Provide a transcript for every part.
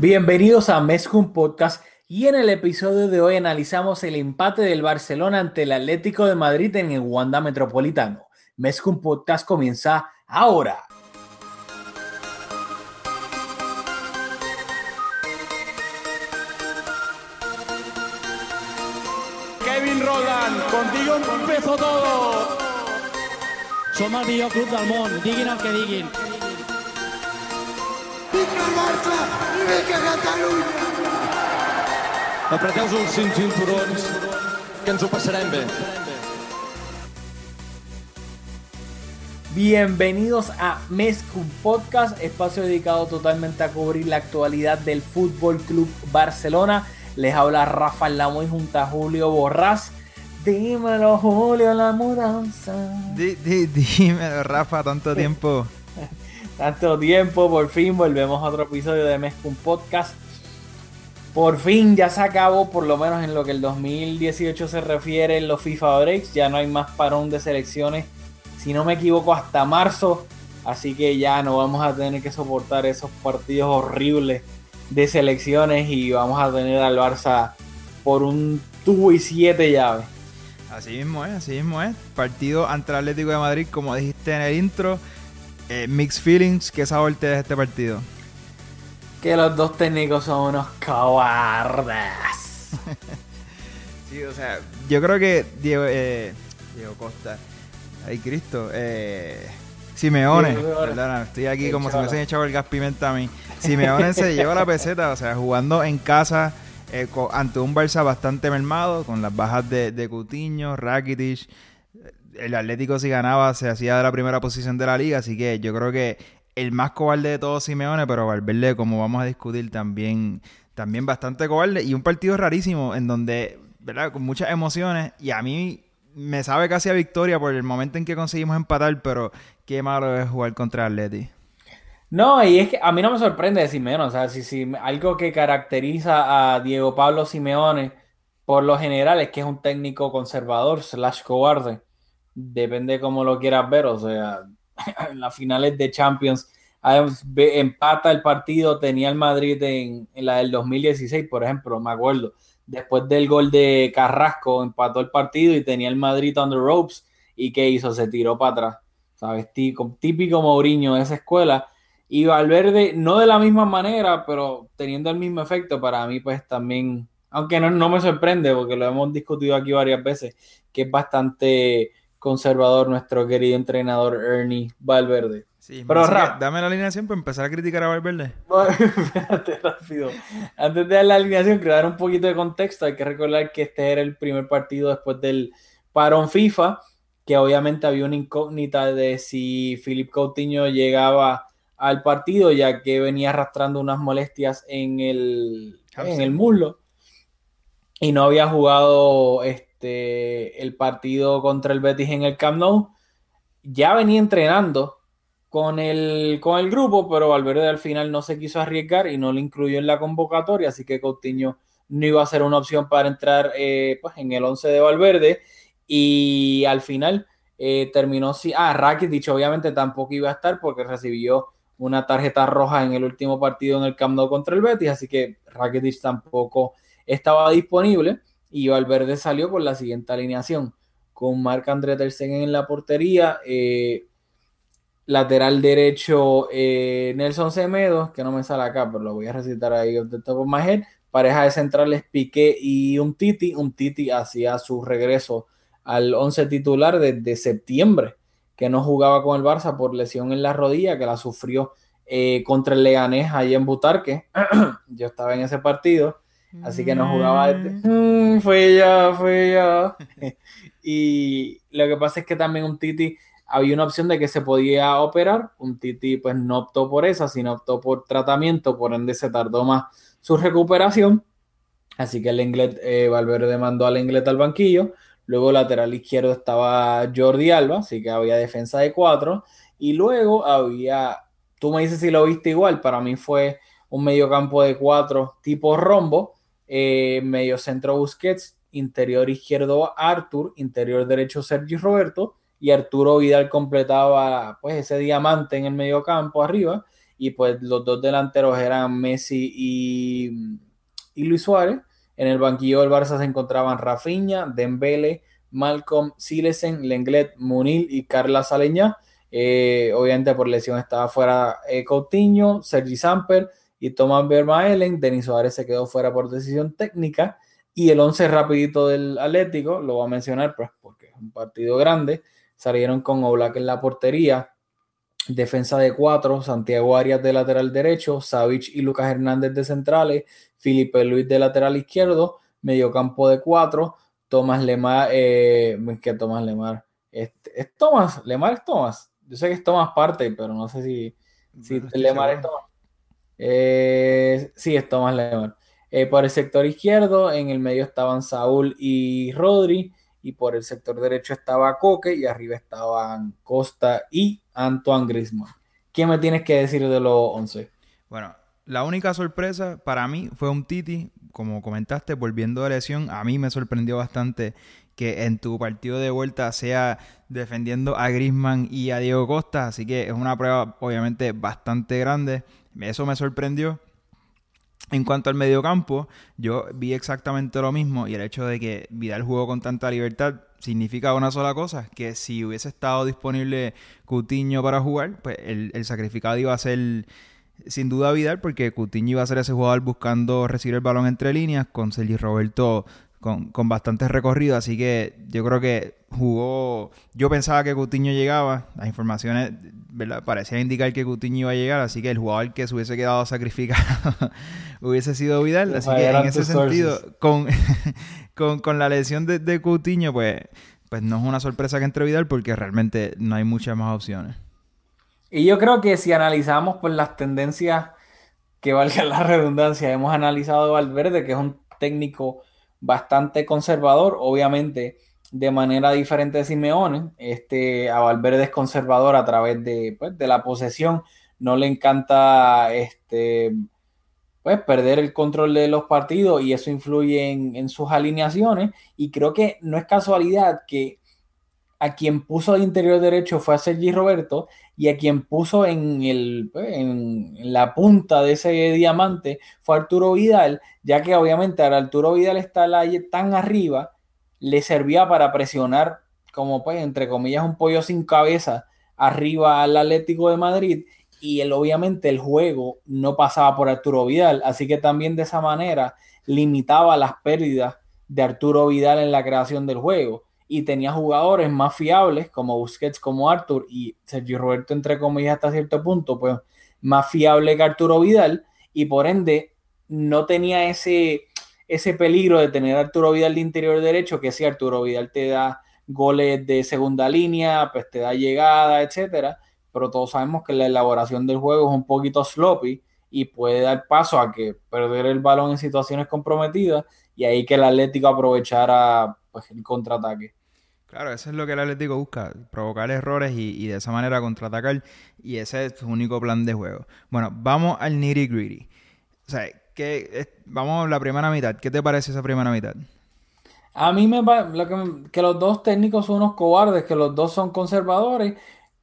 Bienvenidos a Mezcum Podcast y en el episodio de hoy analizamos el empate del Barcelona ante el Atlético de Madrid en el Wanda Metropolitano. Mezcum Podcast comienza ahora. Kevin Roland, contigo empezó todo. Som el millor club del món, diguin el que diguin. Apreteu-vos uns cinc cinturons, que ens ho passarem bé. Bienvenidos a Mezcum Podcast, espacio dedicado totalmente a cubrir la actualidad del Fútbol Club Barcelona. Les habla Rafael Lamoy junto a Julio Borrás. Dímelo, Julio, la mudanza. Dímelo, Rafa, tanto tiempo. Tanto tiempo, por fin volvemos a otro episodio de Mezcum Podcast. Por fin ya se acabó, por lo menos en lo que el 2018 se refiere en los FIFA Breaks. Ya no hay más parón de selecciones, si no me equivoco, hasta marzo. Así que ya no vamos a tener que soportar esos partidos horribles de selecciones y vamos a tener al Barça por un tubo y siete llaves. Así mismo es, así mismo es. Partido ante Atlético de Madrid, como dijiste en el intro. Eh, mixed feelings, ¿qué sabor te deja este partido? Que los dos técnicos son unos cobardes. Sí, o sea, yo creo que Diego, eh, Diego Costa, ay Cristo, eh, Simeone, perdona, estoy aquí como si me hubiesen echado el gas pimenta a mí. Simeone se llevó la peseta, o sea, jugando en casa eh, ante un Barça bastante mermado, con las bajas de, de Coutinho, Rakitic. El Atlético si ganaba se hacía de la primera posición de la liga, así que yo creo que el más cobarde de todos Simeone, pero Valverde, como vamos a discutir, también, también bastante cobarde. Y un partido rarísimo en donde, ¿verdad? Con muchas emociones. Y a mí me sabe casi a victoria por el momento en que conseguimos empatar, pero qué malo es jugar contra Atleti. No, y es que a mí no me sorprende de Simeone, o sea, si, si algo que caracteriza a Diego Pablo Simeone por lo general es que es un técnico conservador slash cobarde, depende de cómo lo quieras ver, o sea, en las finales de Champions ah, empata el partido, tenía el Madrid en, en la del 2016, por ejemplo, me acuerdo, después del gol de Carrasco empató el partido y tenía el Madrid on the ropes y ¿qué hizo? Se tiró para atrás, ¿sabes? Tí- Típico Mourinho de esa escuela. Y Valverde, no de la misma manera, pero teniendo el mismo efecto, para mí, pues también, aunque no, no me sorprende, porque lo hemos discutido aquí varias veces, que es bastante conservador nuestro querido entrenador Ernie Valverde. Sí, Pero, Rap. dame la alineación para empezar a criticar a Valverde. Bueno, espérate rápido. Antes de dar la alineación, quiero dar un poquito de contexto. Hay que recordar que este era el primer partido después del parón FIFA, que obviamente había una incógnita de si Philip Coutinho llegaba al partido, ya que venía arrastrando unas molestias en el, en el muslo y no había jugado este, el partido contra el Betis en el Camp Nou. Ya venía entrenando con el, con el grupo, pero Valverde al final no se quiso arriesgar y no lo incluyó en la convocatoria, así que Coutinho no iba a ser una opción para entrar eh, pues, en el 11 de Valverde y al final eh, terminó si ah Rakitic obviamente tampoco iba a estar porque recibió una tarjeta roja en el último partido en el Camp Nou contra el Betis, así que Rakitic tampoco estaba disponible y Valverde salió con la siguiente alineación con Marc André Ter Stegen en la portería, eh, lateral derecho eh, Nelson Semedo, que no me sale acá, pero lo voy a recitar ahí the top of my. Pareja de centrales Piqué y un Titi. Un Titi hacía su regreso al 11 titular desde septiembre, que no jugaba con el Barça por lesión en la rodilla, que la sufrió eh, contra el Leganés ahí en Butarque. Yo estaba en ese partido, así que no jugaba. desde- Mm, fue ya, fue ya. y lo que pasa es que también un Titi había una opción de que se podía operar. Un Titi pues no optó por esa, sino optó por tratamiento, por ende se tardó más su recuperación. Así que el inglés, eh, Valverde mandó al inglés al banquillo. Luego lateral izquierdo estaba Jordi Alba, así que había defensa de cuatro. Y luego había, tú me dices si lo viste igual, para mí fue un medio campo de cuatro tipo rombo, eh, medio centro Busquets, interior izquierdo Artur, interior derecho Sergi Roberto y Arturo Vidal completaba pues ese diamante en el medio campo arriba y pues los dos delanteros eran Messi y, y Luis Suárez. En el banquillo del Barça se encontraban Rafinha, Dembele, Malcolm Silesen, Lenglet, Munil y Carla Saleña. Eh, obviamente por lesión estaba fuera eh, Coutinho, Sergi Samper y Thomas Vermaelen. Denis Suárez se quedó fuera por decisión técnica. Y el 11 rapidito del Atlético, lo voy a mencionar pues, porque es un partido grande. Salieron con Oblak en la portería. Defensa de cuatro, Santiago Arias de lateral derecho, Savich y Lucas Hernández de centrales, Felipe Luis de lateral izquierdo, mediocampo de cuatro, Tomás Lemar, eh, que Tomás Lemar, es, es Tomás, Lemar es Tomás, yo sé que es Tomás parte, pero no sé si, si Lemar es Tomás. Eh, sí, es Tomás Lemar. Eh, por el sector izquierdo, en el medio estaban Saúl y Rodri, y por el sector derecho estaba Coque, y arriba estaban Costa y Antoine Griezmann. ¿Qué me tienes que decir de los 11? Bueno, la única sorpresa para mí fue un Titi, como comentaste, volviendo de lesión. A mí me sorprendió bastante que en tu partido de vuelta sea defendiendo a Griezmann y a Diego Costa, así que es una prueba obviamente bastante grande. Eso me sorprendió. En cuanto al mediocampo, yo vi exactamente lo mismo y el hecho de que Vidal jugó con tanta libertad significa una sola cosa, que si hubiese estado disponible Cutiño para jugar, pues el, el sacrificado iba a ser sin duda Vidal, porque Coutinho iba a ser ese jugador buscando recibir el balón entre líneas, con Sergi Roberto con, con bastante recorrido, así que yo creo que jugó, yo pensaba que Coutinho llegaba, las informaciones ¿verdad? parecían indicar que Coutinho iba a llegar, así que el jugador que se hubiese quedado sacrificado hubiese sido Vidal, así que en ese sentido, con, con, con, la lesión de, de Coutinho, pues, pues no es una sorpresa que entre Vidal porque realmente no hay muchas más opciones. Y yo creo que si analizamos pues, las tendencias, que valga la redundancia, hemos analizado Valverde, que es un técnico bastante conservador, obviamente de manera diferente de Simeone. Este, a Valverde es conservador a través de, pues, de la posesión. No le encanta este, pues, perder el control de los partidos y eso influye en, en sus alineaciones. Y creo que no es casualidad que a quien puso de interior derecho fue a Sergi Roberto y a quien puso en, el, pues, en, la punta de ese diamante fue Arturo Vidal, ya que obviamente al Arturo Vidal está tan arriba, le servía para presionar como pues entre comillas un pollo sin cabeza arriba al Atlético de Madrid y él, obviamente el juego no pasaba por Arturo Vidal, así que también de esa manera limitaba las pérdidas de Arturo Vidal en la creación del juego y tenía jugadores más fiables como Busquets, como Arthur y Sergio Roberto, entre comillas, hasta cierto punto, pues más fiable que Arturo Vidal y por ende no tenía ese, ese peligro de tener Arturo Vidal de interior derecho, que si Arturo Vidal te da goles de segunda línea, pues te da llegada, etcétera, pero todos sabemos que la elaboración del juego es un poquito sloppy y puede dar paso a que perder el balón en situaciones comprometidas y ahí que el Atlético aprovechara pues, el contraataque. Claro, eso es lo que el Atlético busca, provocar errores y, de esa manera contraatacar. Y ese es su único plan de juego. Bueno, vamos al nitty gritty. O sea, que, vamos a la primera mitad. ¿Qué te parece esa primera mitad? A mí me parece que, que los dos técnicos son unos cobardes, que los dos son conservadores.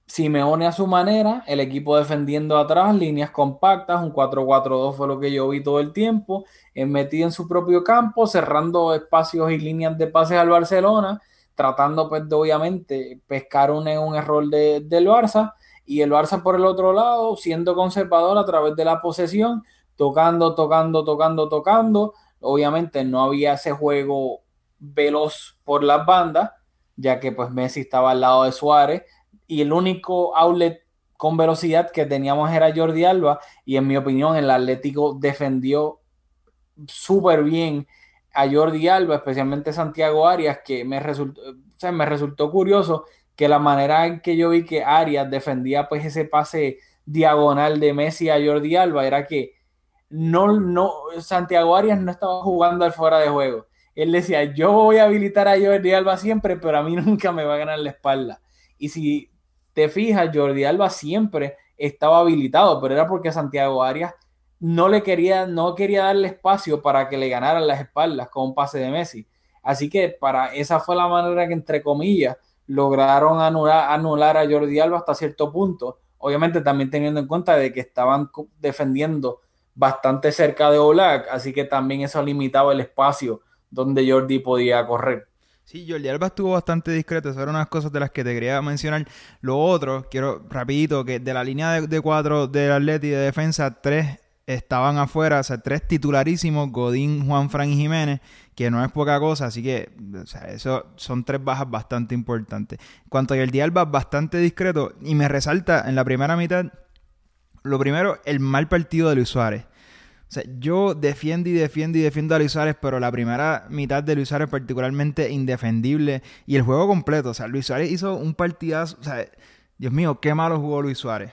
Simeone a su manera, el equipo defendiendo atrás, líneas compactas, un 4-4-2 fue lo que yo vi todo el tiempo, metido en su propio campo, cerrando espacios y líneas de pases al Barcelona tratando pues de obviamente pescar un, un error de, del Barça y el Barça por el otro lado siendo conservador a través de la posesión, tocando, tocando, tocando, tocando. Obviamente no había ese juego veloz por las bandas, ya que pues Messi estaba al lado de Suárez y el único outlet con velocidad que teníamos era Jordi Alba y en mi opinión el Atlético defendió súper bien a Jordi Alba, especialmente Santiago Arias, que me resultó, me resultó curioso que la manera en que yo vi que Arias defendía pues ese pase diagonal de Messi a Jordi Alba era que no, no, Santiago Arias no estaba jugando al fuera de juego. Él decía, yo voy a habilitar a Jordi Alba siempre, pero a mí nunca me va a ganar la espalda. Y si te fijas, Jordi Alba siempre estaba habilitado, pero era porque Santiago Arias no le quería, no quería darle espacio para que le ganaran las espaldas con un pase de Messi. Así que para esa fue la manera que, entre comillas, lograron anular, anular a Jordi Alba hasta cierto punto. Obviamente también teniendo en cuenta de que estaban defendiendo bastante cerca de Oblak, así que también eso limitaba el espacio donde Jordi podía correr. Sí, Jordi Alba estuvo bastante discreto, esas eran unas cosas de las que te quería mencionar. Lo otro, quiero rapidito, que de la línea de, de cuatro del Atleti de defensa, tres estaban afuera, o sea, tres titularísimos, Godín, Juan Fran y Jiménez, que no es poca cosa, así que, o sea, eso son tres bajas bastante importantes. En cuanto a Jordi Alba, bastante discreto, y me resalta en la primera mitad, lo primero, el mal partido de Luis Suárez. O sea, yo defiendo y defiendo y defiendo a Luis Suárez, pero la primera mitad de Luis Suárez particularmente indefendible y el juego completo. O sea, Luis Suárez hizo un partidazo. O sea, Dios mío, qué malo jugó Luis Suárez.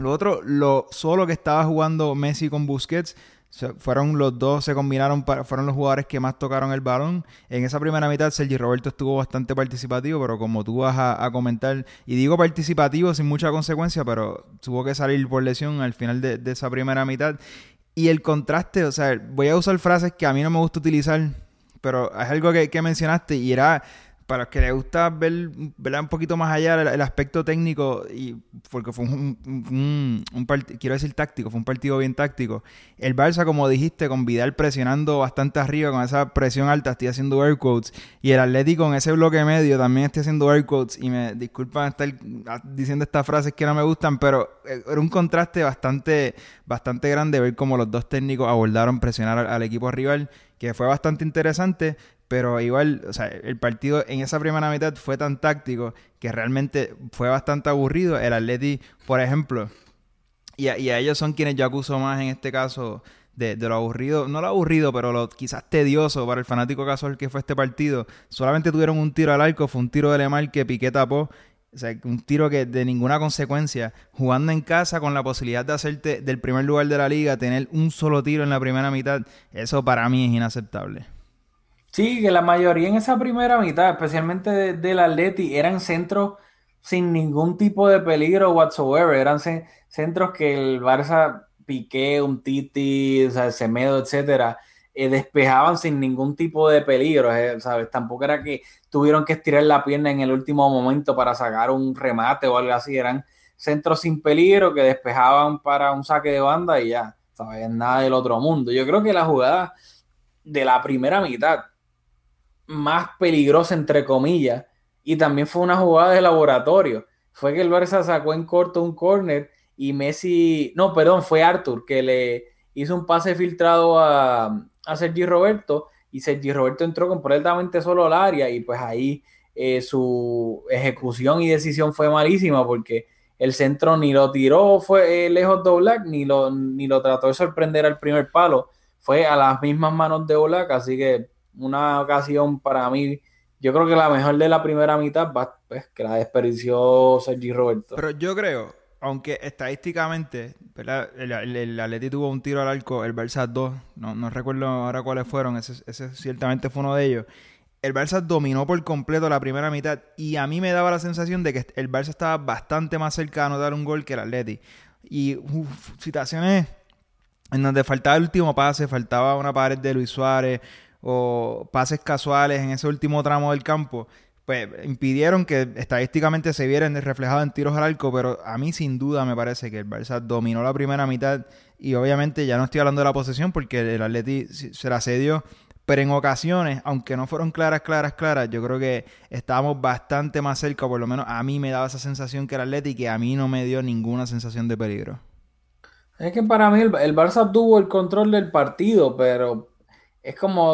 Lo otro, lo solo que estaba jugando Messi con Busquets, fueron los dos, se combinaron, fueron los jugadores que más tocaron el balón. En esa primera mitad, Sergi Roberto estuvo bastante participativo, pero como tú vas a, comentar, y digo participativo sin mucha consecuencia, pero tuvo que salir por lesión al final de, de esa primera mitad. Y el contraste, o sea, voy a usar frases que a mí no me gusta utilizar, pero es algo que, que mencionaste y era para los que les gusta ver, un poquito más allá el, aspecto técnico, y porque fue un, un, quiero decir táctico, fue un partido bien táctico. El Barça, como dijiste, con Vidal presionando bastante arriba, con esa presión alta, estoy haciendo air quotes, y el Atlético en ese bloque medio también estoy haciendo air quotes, y me disculpan estar diciendo estas frases que no me gustan, pero eh, era un contraste bastante, bastante grande ver cómo los dos técnicos abordaron presionar al equipo rival, que fue bastante interesante, pero igual, o sea, el partido en esa primera mitad fue tan táctico que realmente fue bastante aburrido. El Atleti, por ejemplo, y a, ellos son quienes yo acuso más en este caso de, lo aburrido, no lo aburrido, pero lo quizás tedioso para el fanático casual que fue este partido. Solamente tuvieron un tiro al arco, fue un tiro de Lemar que Piqué tapó. O sea, un tiro que de ninguna consecuencia, jugando en casa con la posibilidad de hacerte del primer lugar de la liga, tener un solo tiro en la primera mitad, eso para mí es inaceptable. Sí, que la mayoría en esa primera mitad, especialmente del Atleti, eran centros sin ningún tipo de peligro whatsoever. Eran centros que el Barça, Piqué, un Titi, o sea, Semedo, etcétera, eh, despejaban sin ningún tipo de peligro, eh, ¿sabes? Tampoco era que tuvieron que estirar la pierna en el último momento para sacar un remate o algo así. Eran centros sin peligro que despejaban para un saque de banda y ya, ¿sabes? Nada del otro mundo. Yo creo que la jugada de la primera mitad más peligrosa, entre comillas, y también fue una jugada de laboratorio. Fue que el Barça sacó en corto un corner y Messi, no, perdón, fue Arthur que le hizo un pase filtrado a, a Sergi Roberto y Sergi Roberto entró completamente solo al área y pues ahí eh, su ejecución y decisión fue malísima porque el centro ni lo tiró fue eh, lejos de ni lo, ni lo trató de sorprender al primer palo, fue a las mismas manos de Oblak, así que una ocasión para mí, yo creo que la mejor de la primera mitad va, pues, que la desperdició Sergi Roberto. Pero yo creo, aunque estadísticamente, El, el, Atleti tuvo un tiro al arco, el Barça dos, no, no recuerdo ahora cuáles fueron, ese, ese ciertamente fue uno de ellos. El Barça dominó por completo la primera mitad y a mí me daba la sensación de que el Barça estaba bastante más cercano de dar un gol que el Atleti. Y uf, situaciones en donde faltaba el último pase, faltaba una pared de Luis Suárez, o pases casuales en ese último tramo del campo, pues impidieron que estadísticamente se vieran reflejados en tiros al arco, pero a mí sin duda me parece que el Barça dominó la primera mitad y obviamente ya no estoy hablando de la posesión porque el Atleti se la cedió, pero en ocasiones, aunque no fueron claras, claras, claras, yo creo que estábamos bastante más cerca, por lo menos a mí me daba esa sensación que el Atleti que a mí no me dio ninguna sensación de peligro. Es que para mí el, el Barça tuvo el control del partido, pero es como,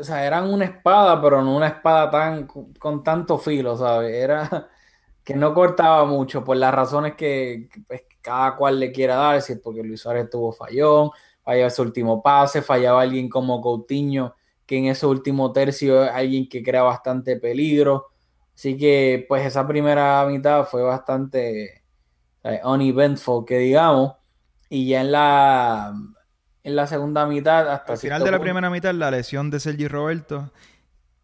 o sea, eran una espada, pero no una espada tan con tanto filo, ¿sabes? Era que no cortaba mucho por las razones que, pues, cada cual le quiera dar, si es porque Luis Suárez tuvo fallón, fallaba ese último pase, fallaba alguien como Coutinho, que en ese último tercio es alguien que crea bastante peligro. Así que, pues, esa primera mitad fue bastante eh, uneventful, que digamos. Y ya en la, en la segunda mitad, hasta Al final de la primera mitad, la lesión de Sergi Roberto,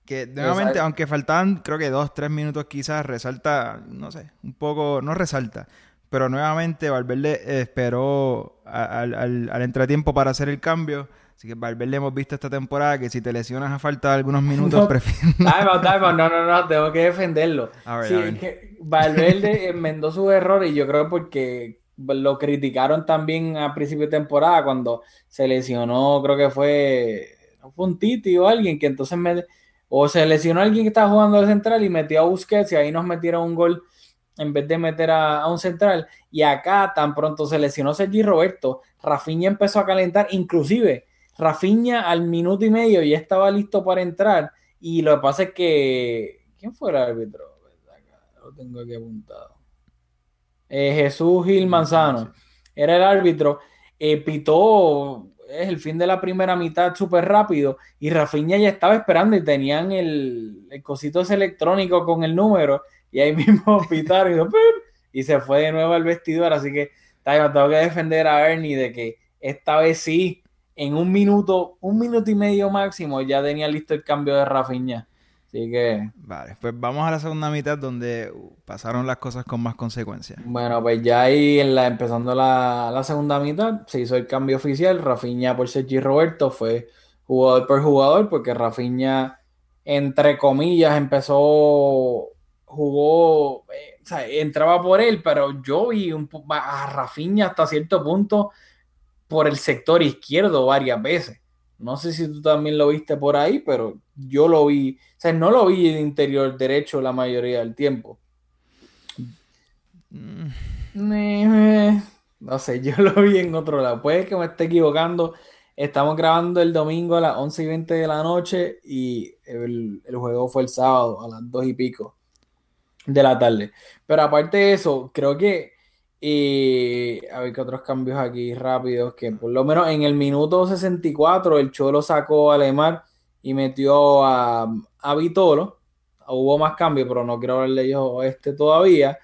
que nuevamente, Exacto. aunque faltaban, creo que dos, tres minutos quizás, resalta, no sé, un poco, no resalta, pero nuevamente Valverde eh, esperó al, al- al entretiempo para hacer el cambio. Así que Valverde hemos visto esta temporada que si te lesionas a falta de algunos minutos, No. prefiero... Time time. No, no, no, tengo que defenderlo. A ver, Sí, a ver. es que Valverde enmendó sus errores y yo creo porque lo criticaron también a principio de temporada cuando se lesionó, creo que fue, un Titi o alguien que entonces me, o se lesionó alguien que estaba jugando de central y metió a Busquets y ahí nos metieron un gol en vez de meter a, a un central. Y acá tan pronto se lesionó Sergi Roberto, Rafinha empezó a calentar, inclusive Rafinha al minuto y medio ya estaba listo para entrar y lo que pasa es que ¿quién fue el árbitro? Lo tengo aquí apuntado. Eh, Jesús Gil Manzano era el árbitro. Eh, pitó es el fin de la primera mitad súper rápido y Rafinha ya estaba esperando y tenían el, el cosito ese electrónico con el número y ahí mismo pitaron y, hizo ¡pip! y se fue de nuevo al vestidor. Así que Tayo, tengo que defender a Ernie de que esta vez sí, en un minuto, un minuto y medio máximo, ya tenía listo el cambio de Rafinha. Así que, Vale, pues vamos a la segunda mitad donde pasaron las cosas con más consecuencias. bueno, pues ya ahí en la, empezando la, la segunda mitad se hizo el cambio oficial. Rafinha por Sergi Roberto fue jugador por jugador porque Rafinha, entre comillas, empezó, jugó, eh, o sea, entraba por él, pero yo vi un, a Rafinha hasta cierto punto por el sector izquierdo varias veces. No sé si tú también lo viste por ahí, pero yo lo vi, sea, no lo vi en interior derecho la mayoría del tiempo. Eh, No sé, yo lo vi en otro lado. Puede que me esté equivocando. Estamos grabando el domingo a las 11 y 20 de la noche y el, el juego fue el sábado a las 2 y pico de la tarde. Pero aparte de eso, creo que eh, a ver qué otros cambios aquí rápidos, que por lo menos en el minuto 64 el Cholo sacó a Lemar y metió a, a Vitolo. Hubo más cambios, pero no quiero hablar de ellos este todavía.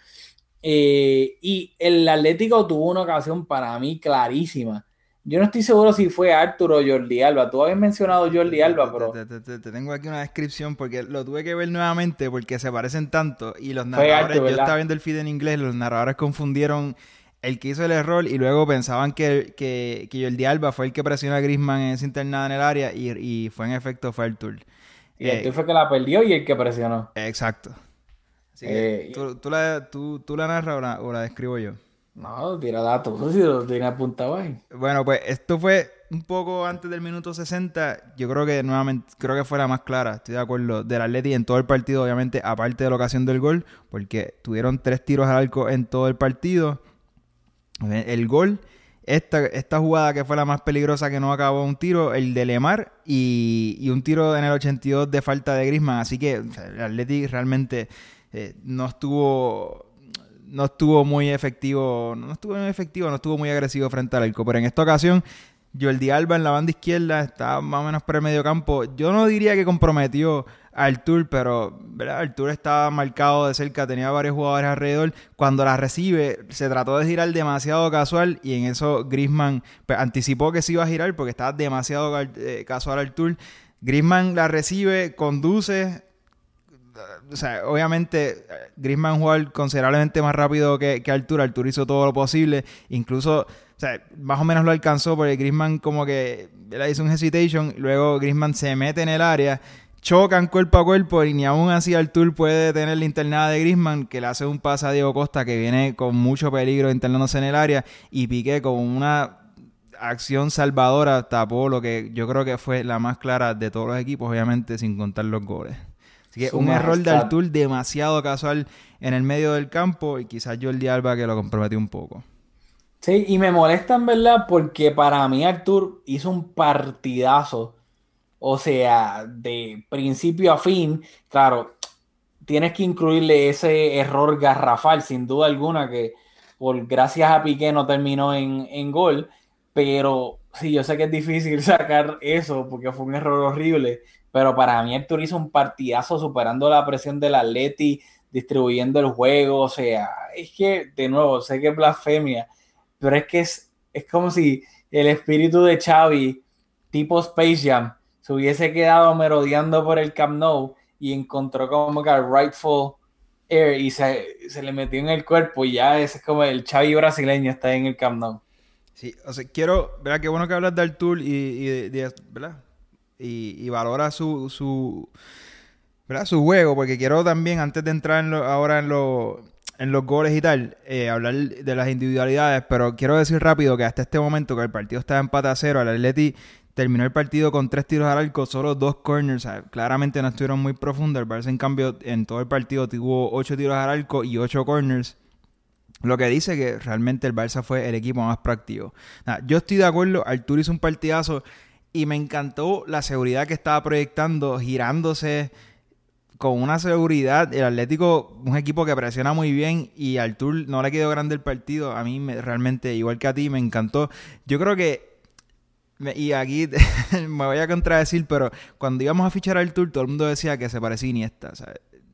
Eh, y el Atlético tuvo una ocasión para mí clarísima. Yo no estoy seguro si fue Arturo o Jordi Alba. Tú habías mencionado Jordi Alba, pero Te, te- te- te tengo aquí una descripción porque lo tuve que ver nuevamente porque se parecen tanto y los narradores, yo estaba viendo el feed en inglés, los narradores confundieron el que hizo el error y luego pensaban que, que, que Jordi Alba fue el que presionó a Griezmann en esa internada en el área y, y fue en efecto fue Artur. y el fue que la perdió y el que presionó. Exacto. Así que, Eh, ¿tú, tú la, tú, tú la narras o la, o la describo yo? No, tira datos, si lo tiene apuntado ahí. Bueno, pues esto fue un poco antes del minuto 60. Yo creo que nuevamente, creo que fue la más clara, estoy de acuerdo, del Atleti en todo el partido, obviamente, aparte de la ocasión del gol, porque tuvieron tres tiros al arco en todo el partido. El gol, esta, esta jugada que fue la más peligrosa que no acabó un tiro, el de Lemar y, y un tiro en el 82 de falta de Griezmann. Así que el Atleti realmente eh, no estuvo no estuvo muy efectivo, no estuvo muy efectivo, no estuvo muy agresivo frente al arco, pero en esta ocasión Jordi Alba en la banda izquierda estaba más o menos por el medio campo. Yo no diría que comprometió a Artur, pero ¿verdad? Artur estaba marcado de cerca, tenía varios jugadores alrededor. Cuando la recibe, se trató de girar demasiado casual y en eso Griezmann pues, anticipó que se iba a girar porque estaba demasiado eh, casual Artur. Griezmann la recibe, conduce, o sea, obviamente Griezmann jugó considerablemente más rápido que, que Artur. Artur hizo todo lo posible. Incluso, o sea, más o menos lo alcanzó porque Griezmann como que le hizo un hesitation. Luego Griezmann se mete en el área. Chocan cuerpo a cuerpo y ni aún así Artur puede tener la internada de Griezmann que le hace un pase a Diego Costa que viene con mucho peligro internándose en el área y Piqué con una acción salvadora tapó lo que yo creo que fue la más clara de todos los equipos, obviamente sin contar los goles. Así que Su un error de. Artur demasiado casual en el medio del campo y quizás Jordi Alba que lo comprometió un poco. Sí, y me molesta en verdad porque para mí Artur hizo un partidazo. O sea, de principio a fin, claro, tienes que incluirle ese error garrafal, sin duda alguna, que por gracias a Piqué no terminó en, en gol. Pero sí, yo sé que es difícil sacar eso porque fue un error horrible. pero para mí Artur hizo un partidazo superando la presión del Atleti, distribuyendo el juego, o sea, es que, de nuevo, sé que es blasfemia, pero es que es, es como si el espíritu de Xavi, tipo Space Jam, se hubiese quedado merodeando por el Camp Nou y encontró como que el rightful air y se, le metió en el cuerpo y ya ese es como el Xavi brasileño está en el Camp Nou. Sí, o sea, quiero, ¿verdad? Qué bueno que hablas de Artur y, y de, ¿verdad? Y, valora su, su, ¿verdad? su juego, porque quiero también, antes de entrar en ahora en, en los goles y tal, eh, hablar de las individualidades, pero quiero decir rápido que hasta este momento que el partido estaba empate a cero, el Atleti terminó el partido con tres tiros al arco, solo dos corners, claramente no estuvieron muy profundos, el Barça en cambio en todo el partido tuvo ocho tiros al arco y ocho corners. Lo que dice que realmente el Barça fue el equipo más proactivo. yo estoy de acuerdo, Artur hizo un partidazo y me encantó la seguridad que estaba proyectando, girándose con una seguridad. El Atlético, un equipo que presiona muy bien y al Tour no le quedó grande el partido. A mí me, realmente, igual que a ti, me encantó. Yo creo que, y aquí me voy a contradecir, pero cuando íbamos a fichar al Tour, todo el mundo decía que se parecía a Iniesta.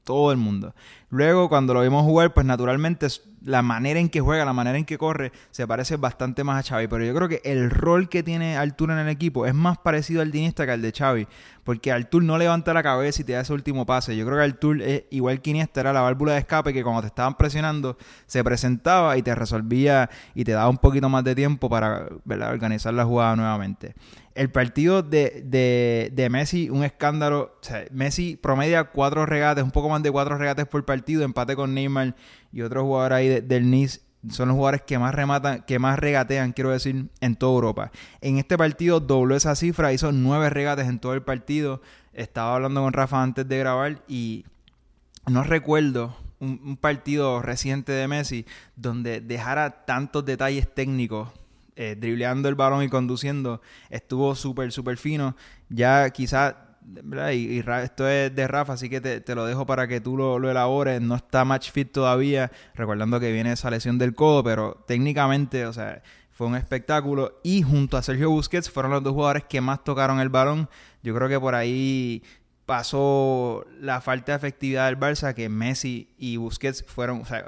Todo el mundo. Luego, cuando lo vimos jugar, pues naturalmente la manera en que juega, la manera en que corre, se parece bastante más a Xavi. Pero yo creo que el rol que tiene Artur en el equipo es más parecido al dinista que al de Xavi. Porque Artur no levanta la cabeza y te da ese último pase. Yo creo que Artur es igual que Iniesta, era la válvula de escape que cuando te estaban presionando se presentaba y te resolvía y te daba un poquito más de tiempo para organizar la jugada nuevamente. El partido de, de, de Messi, un escándalo. Messi promedia cuatro regates, un poco más de cuatro regates por partido, empate con Neymar y otros jugadores ahí del Nice son los jugadores que más rematan, que más regatean, quiero decir, en toda Europa. En este partido dobló esa cifra, hizo nueve regates en todo el partido. Estaba hablando con Rafa antes de grabar y no recuerdo un, partido reciente de Messi donde dejara tantos detalles técnicos eh, dribleando el balón y conduciendo. Estuvo súper, súper fino. Ya quizás y, esto es de Rafa, así que te, lo dejo para que tú lo, elabores. No está match fit todavía, recordando que viene esa lesión del codo, pero técnicamente, o sea, fue un espectáculo. Y junto a Sergio Busquets fueron los dos jugadores que más tocaron el balón. Yo creo que por ahí pasó la falta de efectividad del Barça, que Messi y Busquets fueron, o sea,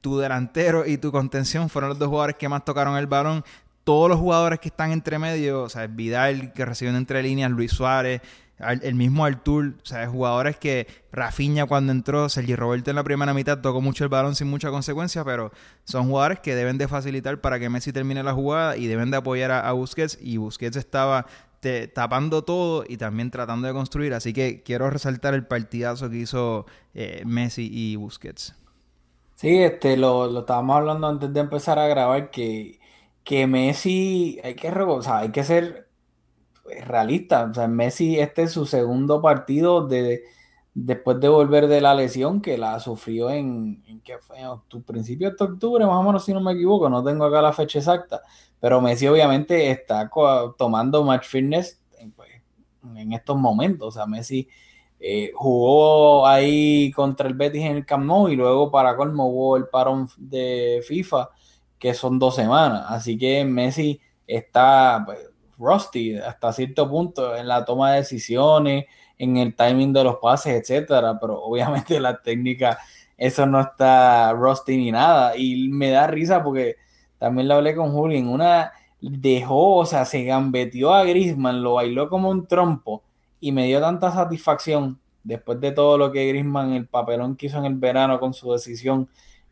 tu delantero y tu contención fueron los dos jugadores que más tocaron el balón. Todos los jugadores que están entre medio, o sea, Vidal que recibió entre líneas, Luis Suárez, el mismo Artur, o sea, jugadores que Rafinha cuando entró, Sergi Roberto en la primera mitad tocó mucho el balón sin mucha consecuencia, pero son jugadores que deben de facilitar para que Messi termine la jugada y deben de apoyar a, Busquets y Busquets estaba tapando todo y también tratando de construir, así que quiero resaltar el partidazo que hizo eh, Messi y Busquets. Sí, este, lo, lo estábamos hablando antes de empezar a grabar que, que Messi hay que, hay que ser realista. O sea, Messi, este es su segundo partido de, después de volver de la lesión que la sufrió en, en que fue en principio de octubre, más o menos, si no me equivoco, no tengo acá la fecha exacta. Pero Messi, obviamente, está tomando match fitness en, pues, en estos momentos. O sea, Messi eh, jugó ahí contra el Betis en el Camp Nou y luego, para colmo, hubo el parón de FIFA, que son dos semanas. Así que Messi está. Pues, rusty hasta cierto punto en la toma de decisiones, en el timing de los pases, etcétera, pero obviamente la técnica, eso no está rusty ni nada. Y me da risa porque también lo hablé con Julio, una dejó, o sea, se gambeteó a Grisman, lo bailó como un trompo y me dio tanta satisfacción después de todo lo que Grisman, el papelón que hizo en el verano con su decisión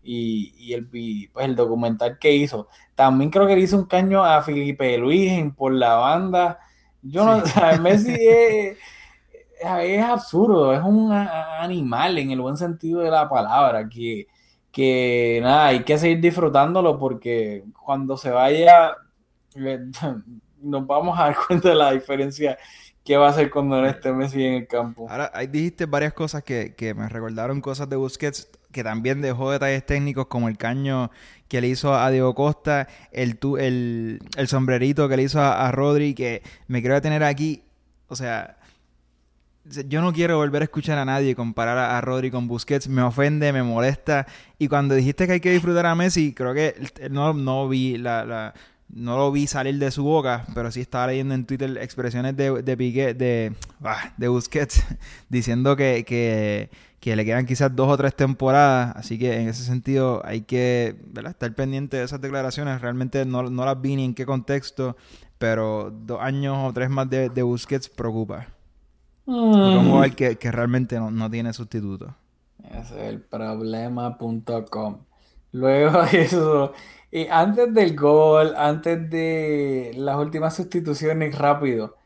y, el, pues el documental que hizo. También creo que le hizo un caño a Felipe Luis por la banda. Yo no, sé, Messi es, es, absurdo, es un animal en el buen sentido de la palabra, que, que nada, hay que seguir disfrutándolo porque cuando se vaya nos vamos a dar cuenta de la diferencia que va a hacer cuando no esté Messi en el campo. Ahora, ahí dijiste varias cosas que, que me recordaron cosas de Busquets que también dejó detalles técnicos como el caño que le hizo a Diego Costa, el, el, el sombrerito que le hizo a, Rodri, que me quiero tener aquí. O sea, yo no quiero volver a escuchar a nadie comparar a, Rodri con Busquets. Me ofende, me molesta. Y cuando dijiste que hay que disfrutar a Messi, creo que no, no vi la, no lo vi salir de su boca, pero sí estaba leyendo en Twitter expresiones de, de, ah, de Busquets, diciendo que, que, que le quedan quizás dos o tres temporadas. Así que en ese sentido hay que ¿verdad? estar pendiente de esas declaraciones. Realmente no, no las vi ni en qué contexto, pero dos años o tres más de, de Busquets preocupa. Como el que, que realmente no, no tiene sustituto. Ese es el problema.com. Luego de eso, y antes del gol, antes de las últimas sustituciones rápido,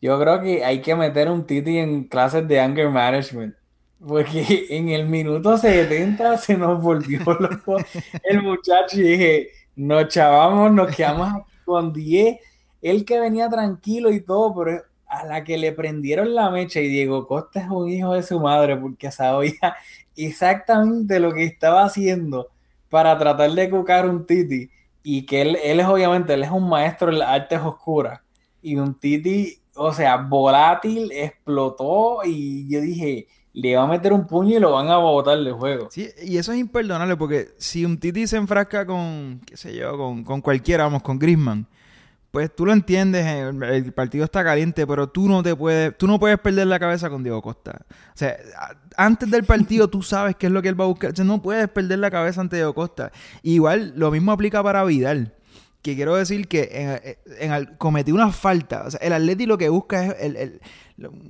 yo creo que hay que meter un Titi en clases de anger management. Porque en el minuto 70 se nos volvió loco el muchacho y dije, nos chavamos, nos quedamos con 10. Él que venía tranquilo y todo, pero a la que le prendieron la mecha y Diego Costa es un hijo de su madre porque sabía exactamente lo que estaba haciendo para tratar de cucar un Titi y que él, él es obviamente, él es un maestro en las artes oscuras y un Titi, o sea, volátil, explotó y yo dije, le va a meter un puño y lo van a botar del juego. Sí, y eso es imperdonable porque si un Titi se enfrasca con, qué sé yo, con, con cualquiera, vamos, con Grisman, pues tú lo entiendes, el, el partido está caliente, pero tú no te puedes, tú no puedes perder la cabeza con Diego Costa. O sea, antes del partido tú sabes qué es lo que él va a buscar. O sea, no puedes perder la cabeza ante Diego Costa. Igual lo mismo aplica para Vidal. Que quiero decir que en, en al- cometió una falta. O sea, el Atleti lo que busca es el-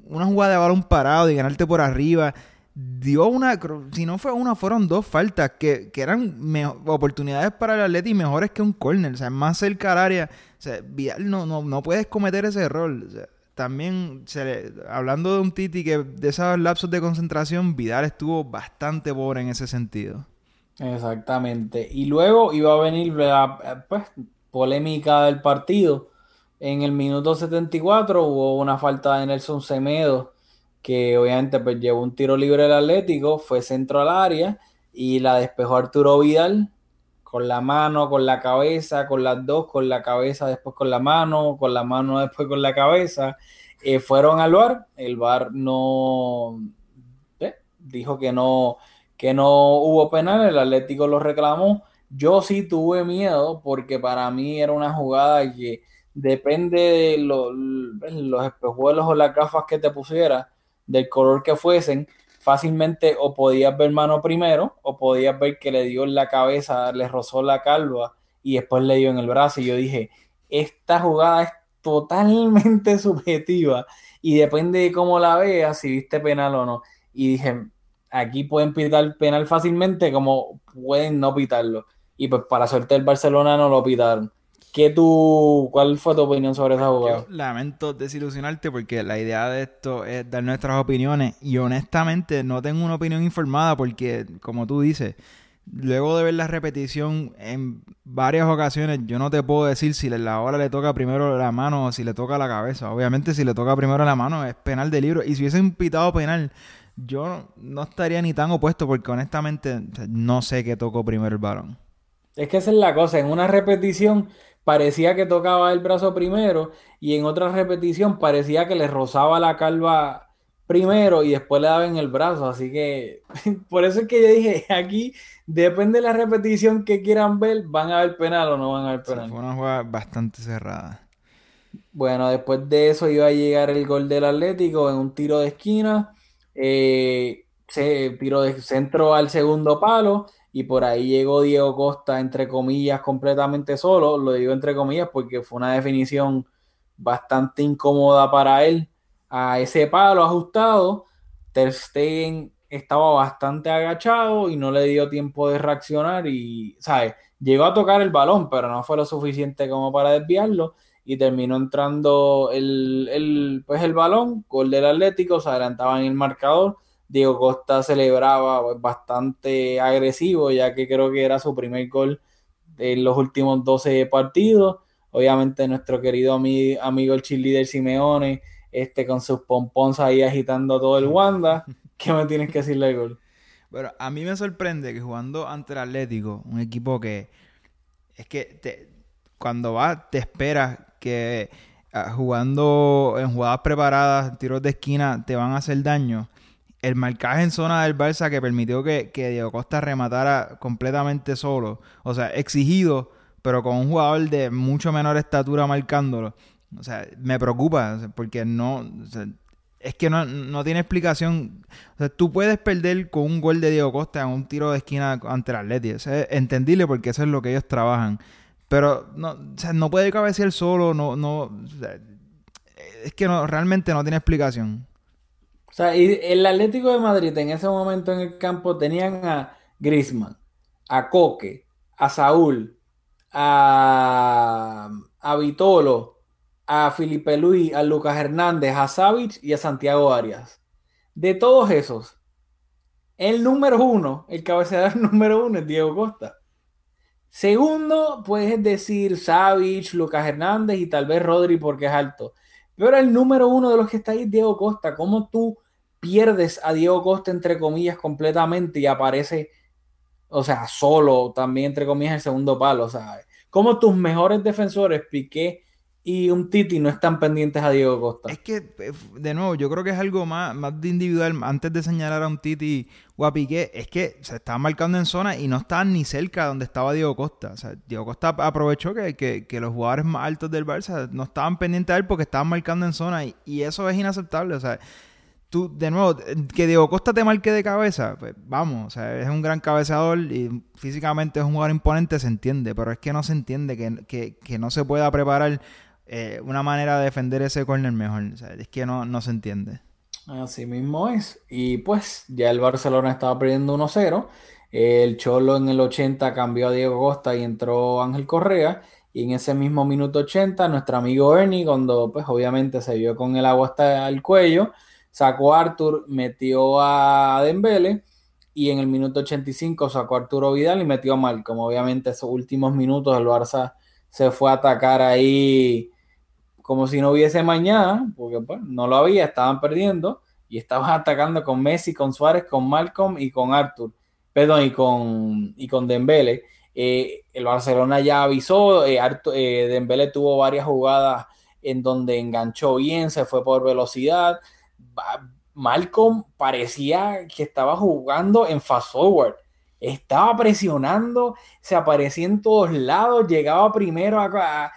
una jugada de balón parado y ganarte por arriba. Dio una, si no fue una, fueron dos faltas que, que eran oportunidades para el Atleti mejores que un córner. O sea, más cerca al área. O sea, Vidal no, no, no puedes cometer ese error. También, se le- hablando de un Titi que de esos lapsos de concentración, Vidal estuvo bastante pobre en ese sentido. Exactamente. Y luego iba a venir la pues, polémica del partido. En el minuto 74 hubo una falta de Nelson Semedo, que obviamente pues, llevó un tiro libre del Atlético, fue centro al área y la despejó Arturo Vidal con la mano, con la cabeza, con las dos, con la cabeza después con la mano, con la mano después con la cabeza. Eh, fueron al VAR, el VAR no eh, dijo que no, que no hubo penal, el Atlético lo reclamó. Yo sí tuve miedo porque para mí era una jugada que depende de lo- los espejuelos o las gafas que te pusieras, del color que fuesen, fácilmente o podías ver mano primero o podías ver que le dio en la cabeza, le rozó la calva y después le dio en el brazo. Y yo dije, esta jugada es totalmente subjetiva y depende de cómo la veas, si viste penal o no. Y dije, aquí pueden pitar penal fácilmente como pueden no pitarlo. Y pues para suerte el Barcelona no lo pitaron. ¿Qué tú, ¿Cuál fue tu opinión sobre esa jugada? Yo lamento desilusionarte porque la idea de esto es dar nuestras opiniones y honestamente no tengo una opinión informada porque, como tú dices, luego de ver la repetición en varias ocasiones, yo no te puedo decir si la hora le toca primero la mano o si le toca la cabeza. Obviamente si le toca primero la mano es penal de libro y si hubiesen pitado penal, yo no estaría ni tan opuesto porque honestamente no sé qué tocó primero el balón. Es que esa es la cosa, en una repetición parecía que tocaba el brazo primero y en otra repetición parecía que le rozaba la calva primero y después le daba en el brazo, así que por eso es que yo dije, aquí depende de la repetición que quieran ver, van a ver penal o no van a ver penal. fue una jugada bastante cerrada. Bueno, después de eso iba a llegar el gol del Atlético en un tiro de esquina, eh, se tiro de centro al segundo palo y por ahí llegó Diego Costa, entre comillas, completamente solo. Lo digo entre comillas porque fue una definición bastante incómoda para él. A ese palo ajustado, Ter Stegen estaba bastante agachado y no le dio tiempo de reaccionar y, ¿sabes? Llegó a tocar el balón, pero no fue lo suficiente como para desviarlo y terminó entrando el, el, pues el balón, gol del Atlético, se adelantaba el marcador. Diego Costa celebraba bastante agresivo, ya que creo que era su primer gol en los últimos 12 partidos. Obviamente nuestro querido ami- amigo el cheerleader Simeone, este con sus pompons ahí agitando todo el Wanda. ¿Qué me tienes que decirle del gol? Bueno, a mí me sorprende que jugando ante el Atlético, un equipo que es que te- cuando vas te esperas que ah, jugando en jugadas preparadas, tiros de esquina, te van a hacer daño. El marcaje en zona del Barça que permitió que, Diego Costa rematara completamente solo, o sea, exigido pero con un jugador de mucho menor estatura marcándolo. O sea, me preocupa, porque no. es que no, no tiene explicación. O sea, tú puedes perder con un gol de Diego Costa en un tiro de esquina ante el Atleti. O entendible porque eso es lo que ellos trabajan. Pero no, o sea, no puede cabecear solo, no, no. es que no, realmente no tiene explicación. O sea, y el Atlético de Madrid en ese momento en el campo tenían a Griezmann, a Coque, a Saúl, a, a Vitolo, a Felipe Luis, a Lucas Hernández, a Savic y a Santiago Arias. De todos esos, el número uno, el cabeceador número uno es Diego Costa. Segundo, puedes decir Savic, Lucas Hernández y tal vez Rodri porque es alto. Pero el número uno de los que está ahí es Diego Costa. ¿Cómo tú pierdes a Diego Costa, entre comillas, completamente y aparece, o sea, solo también, entre comillas, el segundo palo? ¿sabes? ¿Cómo tus mejores defensores, Piqué y un Titi, no están pendientes a Diego Costa? Es que, eh, de nuevo, yo creo que es algo más, más de individual. Antes de señalar a un Titi o a Piqué, es que se estaban marcando en zona y no estaban ni cerca de donde estaba Diego Costa. O sea, Diego Costa aprovechó que, que- que los jugadores más altos del Barça no estaban pendientes a él porque estaban marcando en zona y, y eso es inaceptable. O sea, tú, de nuevo, que Diego Costa te marque de cabeza, pues vamos, o sea, es un gran cabeceador y físicamente es un jugador imponente, se entiende, pero es que no se entiende que, que- que no se pueda preparar eh, una manera de defender ese corner mejor. Es que no, no se entiende. Así mismo es. Y pues ya el Barcelona estaba perdiendo 1-0. El Cholo en el 80 cambió a Diego Costa y entró Ángel Correa. Y en ese mismo minuto 80, nuestro amigo Ernie, cuando pues obviamente se vio con el agua hasta el cuello, sacó a Arthur, metió a Dembele. Y en el minuto 85 sacó a Arturo Vidal y metió a Malcom. Obviamente esos últimos minutos el Barça se fue a atacar ahí como si no hubiese mañana, porque pues, no lo había, estaban perdiendo y estaban atacando con Messi, con Suárez, con Malcolm y con Arthur, perdón, y con, y con Dembele. Eh, el Barcelona ya avisó, eh, eh, Dembele tuvo varias jugadas en donde enganchó bien, se fue por velocidad. Malcolm parecía que estaba jugando en fast forward. Estaba presionando, se aparecía en todos lados, llegaba primero a,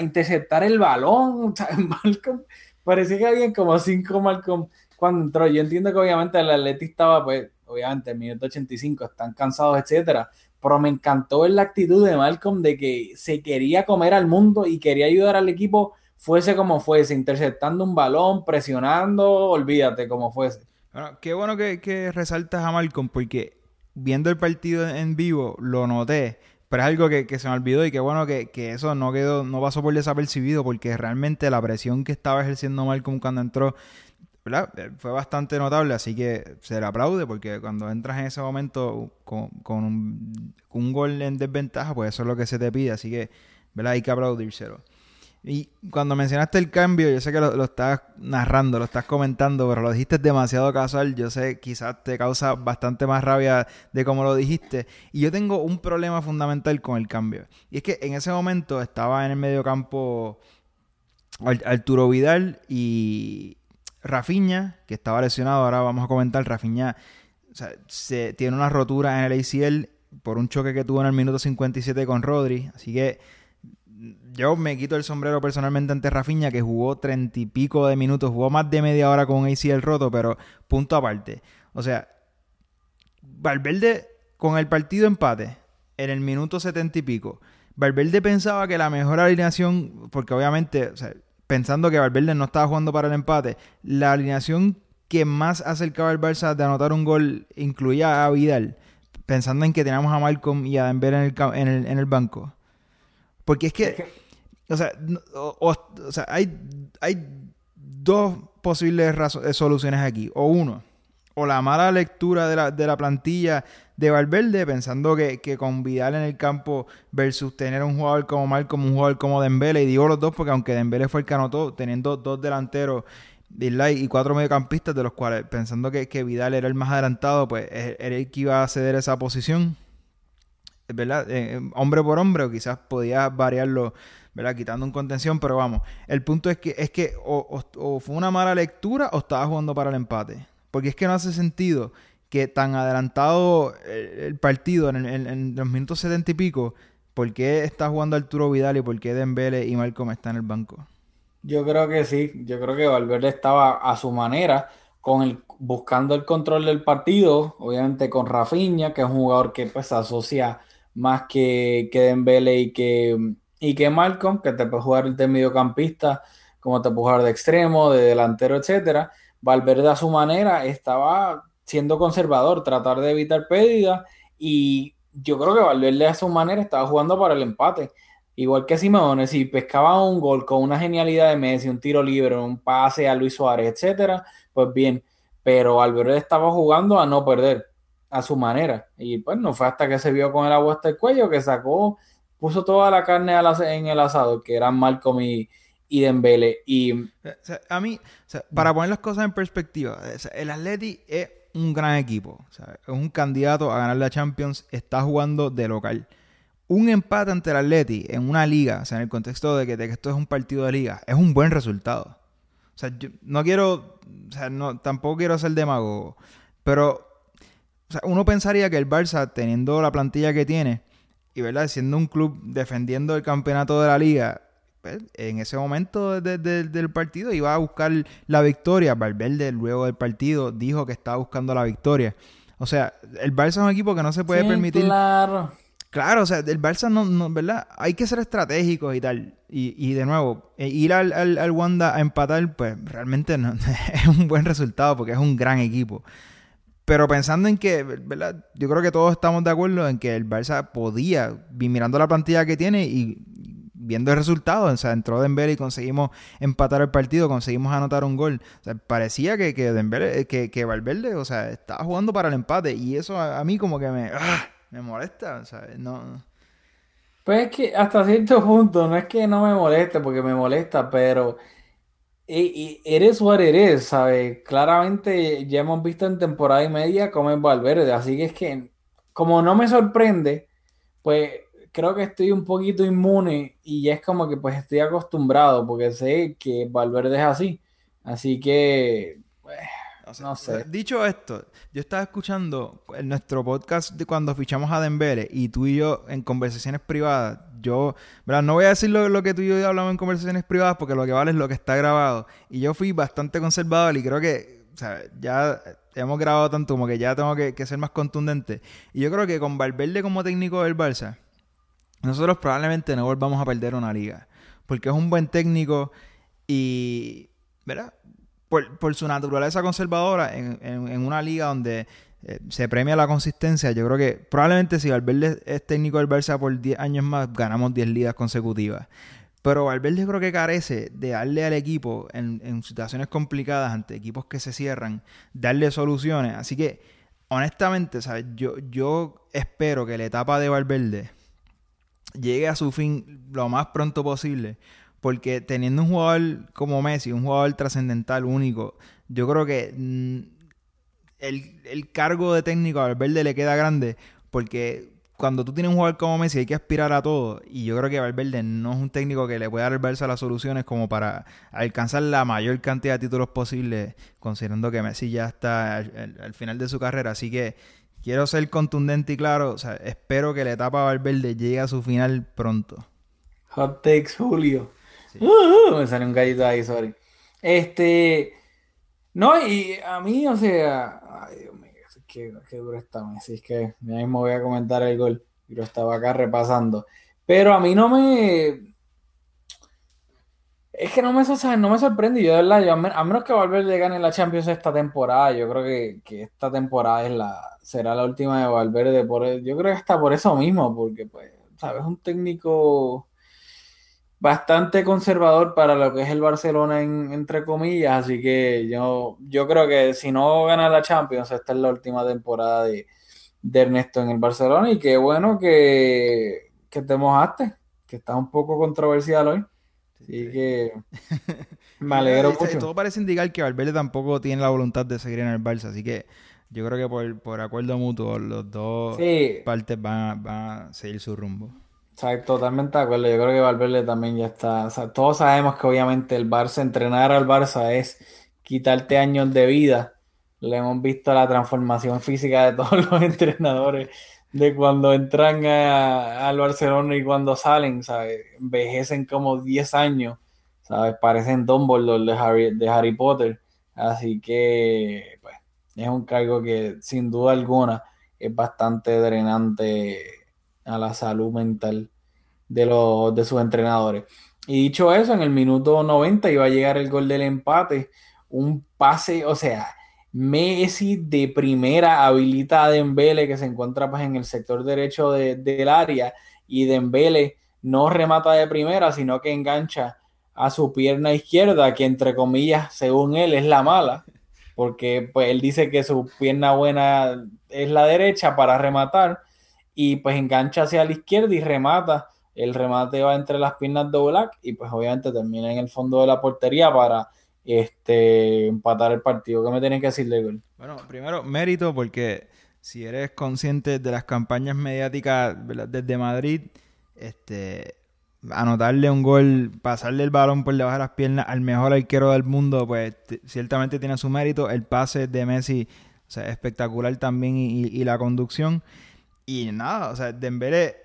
interceptar el balón. Malcolm, parecía que había como cinco Malcolm cuando entró. Yo entiendo que obviamente el Atleti estaba, pues, obviamente, en minuto 85, están cansados, etcétera. Pero me encantó la actitud de Malcolm de que se quería comer al mundo y quería ayudar al equipo, fuese como fuese, interceptando un balón, presionando, olvídate como fuese. Bueno, qué bueno que, que resaltas a Malcolm porque viendo el partido en vivo lo noté, pero es algo que, que se me olvidó y qué bueno que, que eso no quedó, no pasó por desapercibido porque realmente la presión que estaba ejerciendo Malcolm cuando entró. Eh, Fue bastante notable, así que se le aplaude porque cuando entras en ese momento con, con un gol en desventaja, pues eso es lo que se te pide, así que, ¿verdad? Hay que aplaudírselo. Y cuando mencionaste el cambio, yo sé que lo, lo estás narrando, lo estás comentando, pero lo dijiste demasiado casual. Yo sé, quizás te causa bastante más rabia de cómo lo dijiste. Y yo tengo un problema fundamental con el cambio. Y es que en ese momento estaba en el medio campo Ar- Arturo Vidal y Rafiña, que estaba lesionado. Ahora vamos a comentar. Rafiña o sea, se, tiene una rotura en el ACL por un choque que tuvo en el minuto 57 con Rodri. Así que yo me quito el sombrero personalmente ante Rafinha, que jugó treinta y pico de minutos, jugó más de media hora con un ACL roto, pero punto aparte. O sea, Valverde con el partido empate en el minuto setenta y pico. Valverde pensaba que la mejor alineación, porque obviamente, o sea, pensando que Valverde no estaba jugando para el empate, la alineación que más acercaba al Barça de anotar un gol incluía a Vidal, pensando en que teníamos a Malcolm y a Dembélé en el, en el, en el banco. Porque es que, o sea, o, sea, hay, hay dos posibles eh, soluciones aquí. O uno, o la mala lectura de la, de la plantilla de Valverde, pensando que, que con Vidal en el campo versus tener un jugador como Malcolm, un jugador como Dembélé, y digo los dos porque aunque Dembélé fue el que anotó, teniendo dos delanteros y cuatro mediocampistas, de los cuales pensando que, que Vidal era el más adelantado, pues era el que iba a ceder esa posición. ¿verdad? Eh, eh, hombre por hombre, o quizás podía variarlo, ¿verdad? Quitando un contención, pero vamos. El punto es que, es que o, fue una mala lectura o estaba jugando para el empate. Porque es que no hace sentido que tan adelantado el, partido, en, en- en los minutos setenta y pico, ¿Por qué está jugando Arturo Vidal y por qué Dembele y Malcolm están en el banco? Yo creo que sí, yo creo que Valverde estaba a su manera con el, buscando el control del partido, obviamente con Rafinha, que es un jugador que pues se asocia más que, que Dembele y que, y que Malcolm, que te puede jugar de mediocampista, como te puede jugar de extremo, de delantero, etcétera. Valverde a su manera estaba siendo conservador, tratar de evitar pérdidas y yo creo que Valverde a su manera estaba jugando para el empate. Igual que Simeone, si pescaba un gol con una genialidad de Messi, un tiro libre, un pase a Luis Suárez, etcétera, pues bien. Pero Valverde estaba jugando a no perder a su manera. Y pues no fue hasta que se vio con el agua hasta el cuello que sacó, puso toda la carne en el asado, que eran Malcolm y, y Dembele. Y a mí, para poner las cosas en perspectiva, el Atleti es un gran equipo. es un candidato a ganar la Champions. Está jugando de local. Un empate ante el Atleti en una liga, o sea, en el contexto de que, esto es un partido de liga, es un buen resultado. O sea, yo no quiero, o sea, no, tampoco quiero ser demagogo, pero uno pensaría que el Barça, teniendo la plantilla que tiene, y verdad, siendo un club defendiendo el campeonato de la liga, pues, en ese momento del partido iba a buscar la victoria. Valverde luego del partido dijo que estaba buscando la victoria. O sea, el Barça es un equipo que no se puede permitir. Claro. Claro, o sea, el Barça no, no, ¿verdad? Hay que ser estratégicos y tal. Y, y de nuevo, e ir al, al, Wanda a empatar, pues realmente no, es un buen resultado porque es un gran equipo. Pero pensando en que, ¿verdad? Yo creo que todos estamos de acuerdo en que el Barça podía, mirando la plantilla que tiene y viendo el resultado, o sea, entró Dembélé y conseguimos empatar el partido, conseguimos anotar un gol. O sea, parecía que, que Dembélé, que, que Valverde, o sea, estaba jugando para el empate y eso a, mí como que me, ah, me molesta, o sea, no... Pues es que hasta cierto punto, no es que no me moleste, porque me molesta, pero eres what eres, ¿sabes? Claramente ya hemos visto en temporada y media cómo es Valverde, así que es que como no me sorprende, pues creo que estoy un poquito inmune y es como que pues estoy acostumbrado porque sé que Valverde es así. Así que, pues, no sé. Dicho esto, yo estaba escuchando en nuestro podcast de cuando fichamos a Dembele y tú y yo en conversaciones privadas. Yo, ¿verdad? No voy a decir lo, que tú y yo hablamos en conversaciones privadas porque lo que vale es lo que está grabado. Y yo fui bastante conservador y creo que, ya hemos grabado tanto como que ya tengo que, que ser más contundente. Y yo creo que con Valverde como técnico del Barça, nosotros probablemente no volvamos a perder una liga. Porque es un buen técnico y, ¿verdad? Por, su naturaleza conservadora, en, una liga donde eh, se premia la consistencia, yo creo que probablemente si Valverde es técnico del Barça por 10 años más, ganamos 10 ligas consecutivas. Pero Valverde creo que carece de darle al equipo en, situaciones complicadas, ante equipos que se cierran, darle soluciones. Así que, honestamente, ¿sabes? Yo, yo espero que la etapa de Valverde llegue a su fin lo más pronto posible. Porque teniendo un jugador como Messi, un jugador trascendental, único, yo creo que mm, el, cargo de técnico a Valverde le queda grande. Porque cuando tú tienes un jugador como Messi hay que aspirar a todo. Y yo creo que Valverde no es un técnico que le pueda dar Barça las soluciones como para alcanzar la mayor cantidad de títulos posibles, considerando que Messi ya está al final de su carrera. Así que quiero ser contundente y claro. O sea, espero que la etapa Valverde llegue a su final pronto. Hot takes, Julio. Uh, me sale un gallito ahí, sorry. Este. No, y a mí, o sea. Qué, duro está Messi. Es que ya mismo voy a comentar el gol. Y lo estaba acá repasando. Pero a mí no me. Es que no me, no sorprende. Yo, de verdad, a menos que Valverde gane la Champions esta temporada, yo creo que, que esta temporada es la, será la última de Valverde. Por, yo creo que está por eso mismo, porque, pues, sabes, un técnico bastante conservador para lo que es el Barcelona, entre comillas. Así que yo, yo creo que si no gana la Champions, esta es la última temporada de, Ernesto en el Barcelona. Y qué bueno que, que te mojaste, que está un poco controversial hoy. Así que me alegro mucho. Todo parece indicar que Valverde tampoco tiene la voluntad de seguir en el Barça, así que yo creo que por, por acuerdo mutuo los dos partes van a, seguir su rumbo. Totalmente de acuerdo. Yo creo que Valverde también ya está. Todos sabemos que obviamente el Barça, entrenar al Barça es quitarte años de vida. Le hemos visto la transformación física de todos los entrenadores de cuando entran al Barcelona y cuando salen, ¿sabes? Envejecen como 10 años, ¿sabes? Parecen Dumbledore de Harry, de Harry Potter. Así que, pues, es un cargo que sin duda alguna es bastante drenante a la salud mental de, los, de sus entrenadores. Y dicho eso, en el minuto 90 iba a llegar el gol del empate, un pase, o sea, Messi de primera habilita a Dembele que se encuentra pues en el sector derecho de- del área y Dembele no remata de primera, sino que engancha a su pierna izquierda, que entre comillas, según él, es la mala, porque pues él dice que su pierna buena es la derecha para rematar y pues engancha hacia la izquierda y remata. El remate va entre las piernas de Oblak y pues obviamente termina en el fondo de la portería para este, empatar el partido. ¿Qué me tienen que decir de gol? Bueno, primero, mérito porque si eres consciente de las campañas mediáticas desde Madrid, este, anotarle un gol, pasarle el balón por debajo de las piernas al mejor arquero del mundo, pues ciertamente tiene su mérito. El pase de Messi, o sea, espectacular también y la conducción. Y nada, o sea, Dembélé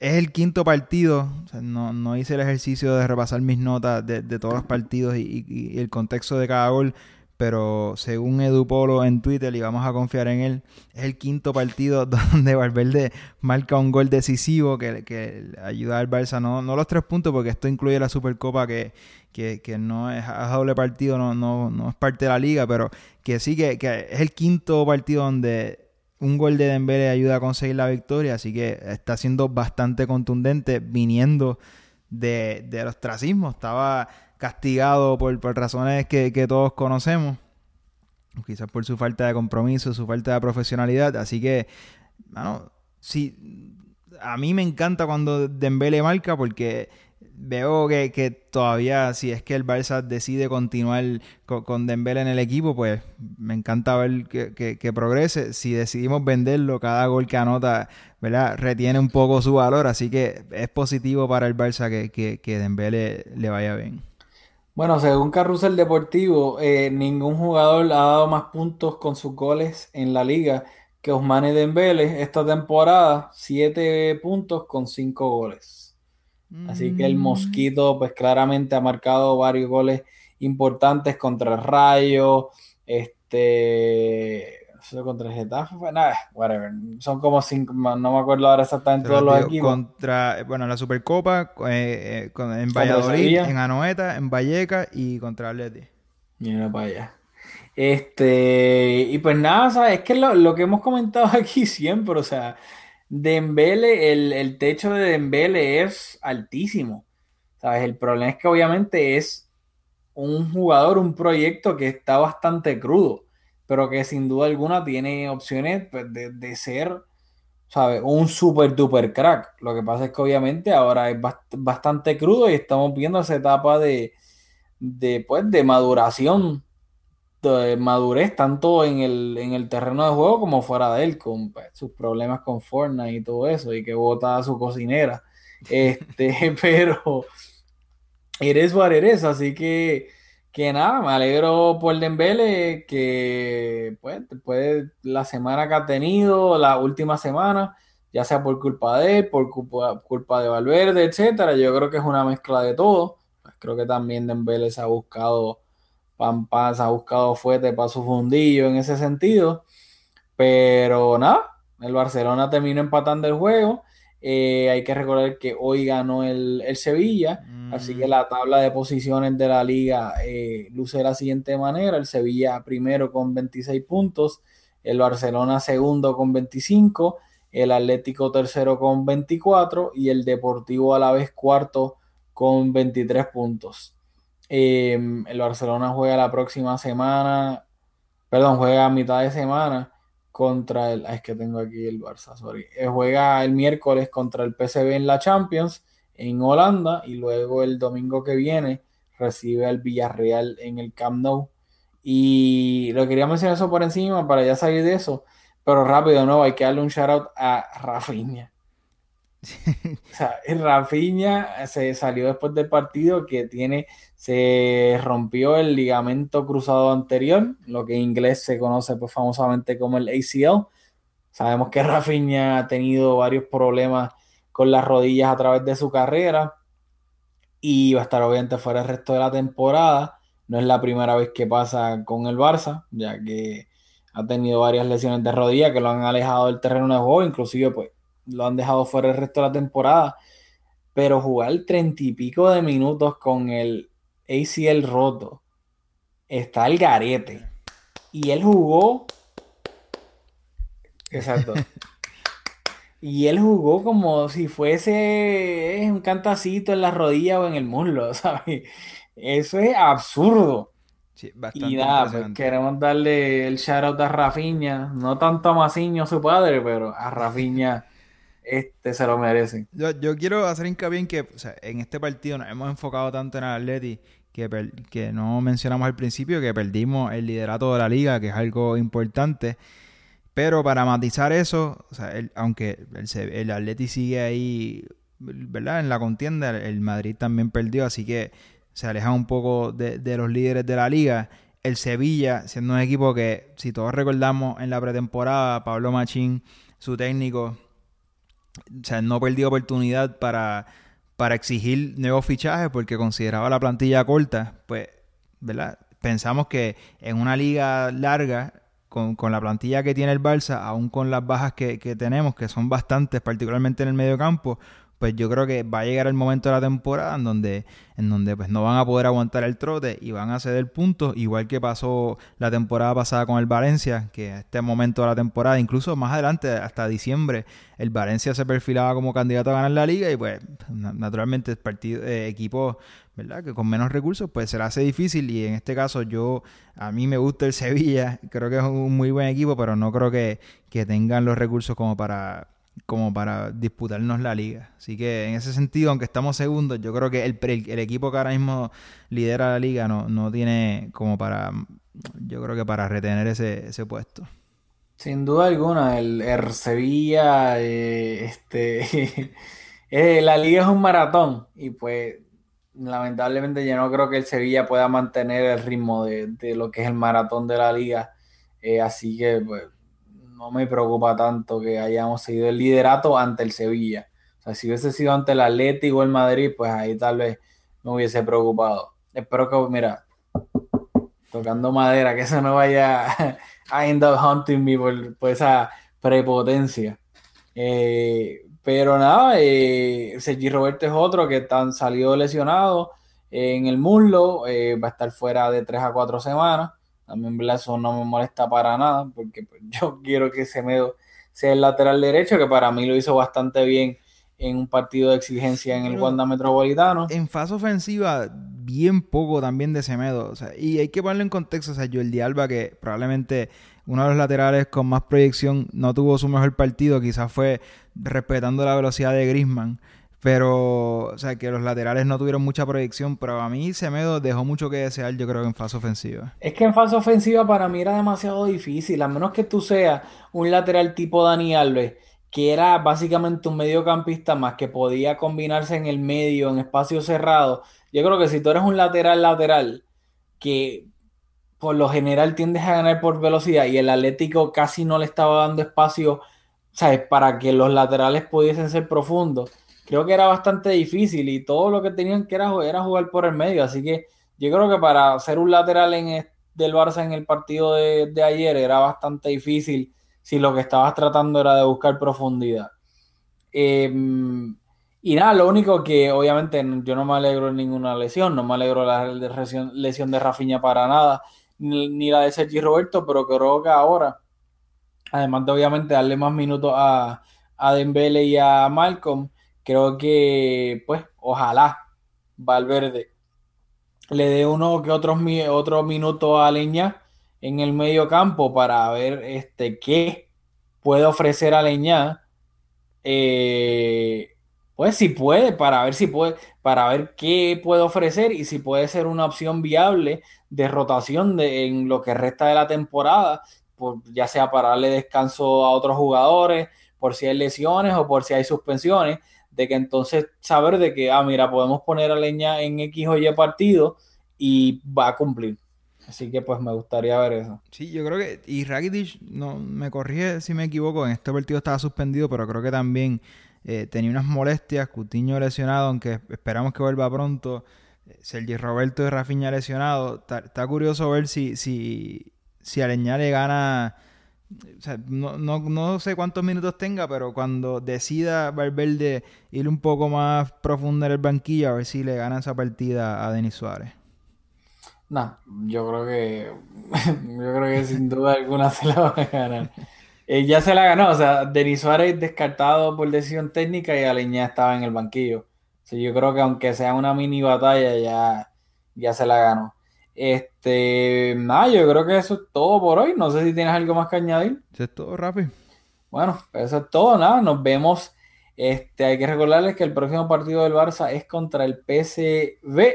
es el quinto partido. No, no hice el ejercicio de repasar mis notas de, todos los partidos y el contexto de cada gol. Pero según Edu Polo en Twitter, y vamos a confiar en él, es el quinto partido donde Valverde marca un gol decisivo que, que ayuda al Barça. No, no los tres puntos, porque esto incluye la Supercopa que, que, que no es a doble partido, no, no, no es parte de la liga, pero que sí que, que es el quinto partido donde un gol de Dembélé ayuda a conseguir la victoria, así que está siendo bastante contundente viniendo de, del ostracismo. Estaba castigado por, por razones que, que todos conocemos, quizás por su falta de compromiso, su falta de profesionalidad, así que, bueno, sí, a mí me encanta cuando Dembélé marca porque veo que, que todavía si es que el Barça decide continuar con, con Dembélé en el equipo, pues me encanta ver que, que- progrese. Si decidimos venderlo, cada gol que anota, ¿verdad? Retiene un poco su valor, así que es positivo para el Barça que, que, Dembélé le vaya bien. Bueno, según Carrusel Deportivo, eh, ningún jugador ha dado más puntos con sus goles en la liga que Ousmane Dembélé esta temporada, siete puntos con cinco goles. Así que el Mosquito, pues claramente ha marcado varios goles importantes contra el Rayo, este, eso contra el Getafe, fue nada, whatever. Son como cinco, no me acuerdo ahora exactamente todos los equipos. Contra, bueno, la Supercopa, eh, eh, en Valladolid, en Anoeta, en Valleca y contra Atleti. Mira para allá. Este, y pues nada, ¿sabes? Es que lo, lo que hemos comentado aquí siempre, o sea, Dembele, el, el techo de Dembele es altísimo, ¿sabes? El problema es que obviamente es un jugador, un proyecto que está bastante crudo, pero que sin duda alguna tiene opciones pues, de, de ser, ¿sabes? Un super duper crack. Lo que pasa es que obviamente ahora es bast- bastante crudo y estamos viendo esa etapa de, de, pues, de maduración, madurez, tanto en el, en el terreno de juego como fuera de él, con pues, sus problemas con Fortnite y todo eso, y que bota a su cocinera. Este, pero eres what eres, así que, que nada, me alegro por Dembele, que pues después de la semana que ha tenido, la última semana, ya sea por culpa de él, por culpa, culpa de Valverde, etcétera, yo creo que es una mezcla de todo. Pues creo que también Dembele se ha buscado pam, pam, se ha buscado fuerte para su fundillo en ese sentido. Pero nada, el Barcelona terminó empatando el juego. Eh, hay que recordar que hoy ganó el, el Sevilla, así que la tabla de posiciones de la liga eh, luce de la siguiente manera: el Sevilla primero con 26 puntos, el Barcelona segundo con 25, el Atlético tercero con 24 y el Deportivo a la vez cuarto con 23 puntos. Eh, el Barcelona juega la próxima semana, perdón, juega a mitad de semana contra el, ah, es que tengo aquí el Barça, sorry, Eh, juega el miércoles contra el PSV en la Champions en Holanda y luego el domingo que viene recibe al Villarreal en el Camp Nou. Y lo quería mencionar eso por encima para ya salir de eso, pero rápido, no, hay que darle un shout out a Rafinha. O sea, Rafinha se salió después del partido que tiene, se rompió el ligamento cruzado anterior, lo que en inglés se conoce pues famosamente como el ACL. Sabemos que Rafinha ha tenido varios problemas con las rodillas a través de su carrera y va a estar obviamente fuera el resto de la temporada. No es la primera vez que pasa con el Barça, ya que ha tenido varias lesiones de rodilla que lo han alejado del terreno de juego, inclusive pues lo han dejado fuera el resto de la temporada. Pero jugar treinta y pico de minutos con el ACL roto está el garete. Y él jugó. Exacto. y él jugó como si fuese un cantacito en la rodilla o en el muslo, ¿sabes? Eso es absurdo. y nada, pues, queremos darle el shout out a Rafiña, no tanto a Maciño, su padre, pero a Rafiña este se lo merece. Yo, quiero hacer hincapié en que en este partido nos hemos enfocado tanto en el Atleti que, que no mencionamos al principio que perdimos el liderato de la liga, que es algo importante. Pero para matizar eso, o sea, aunque el, el Atleti sigue ahí, ¿verdad? En la contienda, el Madrid también perdió, así que se aleja un poco de, de, los líderes de la liga. El Sevilla, siendo un equipo que, si todos recordamos en la pretemporada, Pablo Machín, su técnico, o sea, no perdió oportunidad para para exigir nuevos fichajes porque consideraba la plantilla corta, pues, ¿verdad? Pensamos que en una liga larga, con, la plantilla que tiene el Barça, aún con las bajas que, que tenemos, que son bastantes, particularmente en el medio campo, pues yo creo que va a llegar el momento de la temporada en donde, en donde pues no van a poder aguantar el trote y van a ceder puntos, igual que pasó la temporada pasada con el Valencia, que a este momento de la temporada, incluso más adelante, hasta diciembre, el Valencia se perfilaba como candidato a ganar la liga y pues naturalmente partido, eh, equipo ¿verdad? Que con menos recursos pues se le hace difícil y en este caso yo, a mí me gusta el Sevilla, creo que es un muy buen equipo, pero no creo que, que tengan los recursos como para como para disputarnos la liga. Así que en ese sentido, aunque estamos segundos, yo creo que el, el, equipo que ahora mismo lidera la liga no, no tiene como para, yo creo que para retener ese, ese puesto. Sin duda alguna, el, Sevilla, eh, este, eh, la liga es un maratón y pues lamentablemente yo no creo que el Sevilla pueda mantener el ritmo de, lo que es el maratón de la liga. Eh, así que pues no me preocupa tanto que hayamos seguido el liderato ante el Sevilla. O sea, si hubiese sido ante el Atlético o el Madrid, pues ahí tal vez me hubiese preocupado. Espero que, mira, tocando madera, que eso no vaya a end up hunting me por, esa prepotencia. Eh, pero nada, eh, Sergi Roberto es otro que tan, salió lesionado en el muslo, eh, va a estar fuera de 3 a 4 semanas. También eso no me molesta para nada, porque pues, yo quiero que Semedo sea el lateral derecho, que para mí lo hizo bastante bien en un partido de exigencia en el Wanda Metropolitano. En fase ofensiva, bien poco también de Semedo. O sea, y hay que ponerlo en contexto. O sea, Jordi Alba, que probablemente uno de los laterales con más proyección, no tuvo su mejor partido. Quizás fue respetando la velocidad de Grisman. Pero, o sea, que los laterales no tuvieron mucha proyección, pero a mí Semedo dejó mucho que desear, yo creo, en fase ofensiva. Es que en fase ofensiva para mí era demasiado difícil, a menos que tú seas un lateral tipo Dani Alves, que era básicamente un mediocampista más que podía combinarse en el medio, en espacio cerrado. Yo creo que si tú eres un lateral lateral, que por lo general tiendes a ganar por velocidad y el Atlético casi no le estaba dando espacio, ¿sabes? Para que los laterales pudiesen ser profundos creo que era bastante difícil y todo lo que tenían que era, era jugar por el medio. Así que yo creo que para ser un lateral en del Barça en el partido de, ayer era bastante difícil si lo que estabas tratando era de buscar profundidad. Em, y nada, lo único que obviamente yo no me alegro de ninguna lesión, no me alegro de la lesión de Rafiña para nada, ni, la de Sergi Roberto, pero creo que ahora, además de obviamente darle más minutos a, a Dembele y a Malcolm, creo que, pues, ojalá Valverde le dé uno que otros otro minuto a Leña en el medio campo para ver este qué puede ofrecer a Leña. Eh, pues si puede, para ver si puede, para ver qué puede ofrecer y si puede ser una opción viable de rotación de, en lo que resta de la temporada, por, ya sea para darle descanso a otros jugadores, por si hay lesiones o por si hay suspensiones de que entonces saber de que, ah, mira, podemos poner a Leña en X o Y partido y va a cumplir. Así que pues me gustaría ver eso. Sí, yo creo que. Y Rakitic, no, me corrige si me equivoco, en este partido estaba suspendido, pero creo que también eh, tenía unas molestias. Cutiño lesionado, aunque esperamos que vuelva pronto. Sergi Roberto y Rafinha lesionado. Está, curioso ver si, si, si Aleñá le gana. O sea, no, no, no, sé cuántos minutos tenga, pero cuando decida Valverde ir un poco más profundo en el banquillo, a ver si le gana esa partida a Denis Suárez. No, yo creo que yo creo que sin duda alguna se la va a ganar. Eh, ya se la ganó, o sea, Denis Suárez descartado por decisión técnica y Aleñá estaba en el banquillo. O yo creo que aunque sea una mini batalla, ya, ya se la ganó. Este, nada, yo creo que eso es todo por hoy. No sé si tienes algo más que añadir. Eso es todo, rápido. Bueno, eso es todo, nada. Nos vemos. Este, hay que recordarles que el próximo partido del Barça es contra el PSV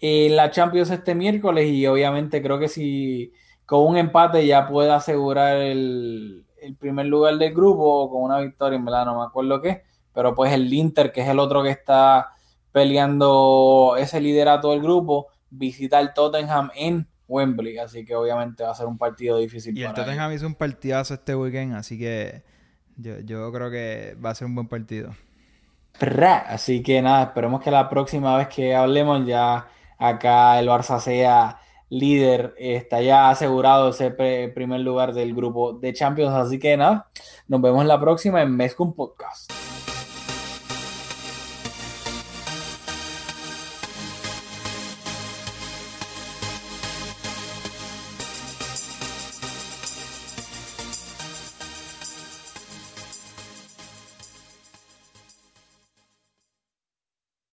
en la Champions este miércoles y obviamente creo que si con un empate ya puede asegurar el, el primer lugar del grupo o con una victoria, en verdad no me acuerdo qué, pero pues el Inter, que es el otro que está peleando ese liderato del grupo, visita el Tottenham en Wembley, así que obviamente va a ser un partido difícil. Y el Tottenham hizo un partidazo este weekend, así que yo, yo creo que va a ser un buen partido. Así que nada, esperemos que la próxima vez que hablemos ya acá el Barça sea líder, está ya asegurado ese primer lugar del grupo de Champions. Así que nada, nos vemos la próxima en Mezcum Podcast.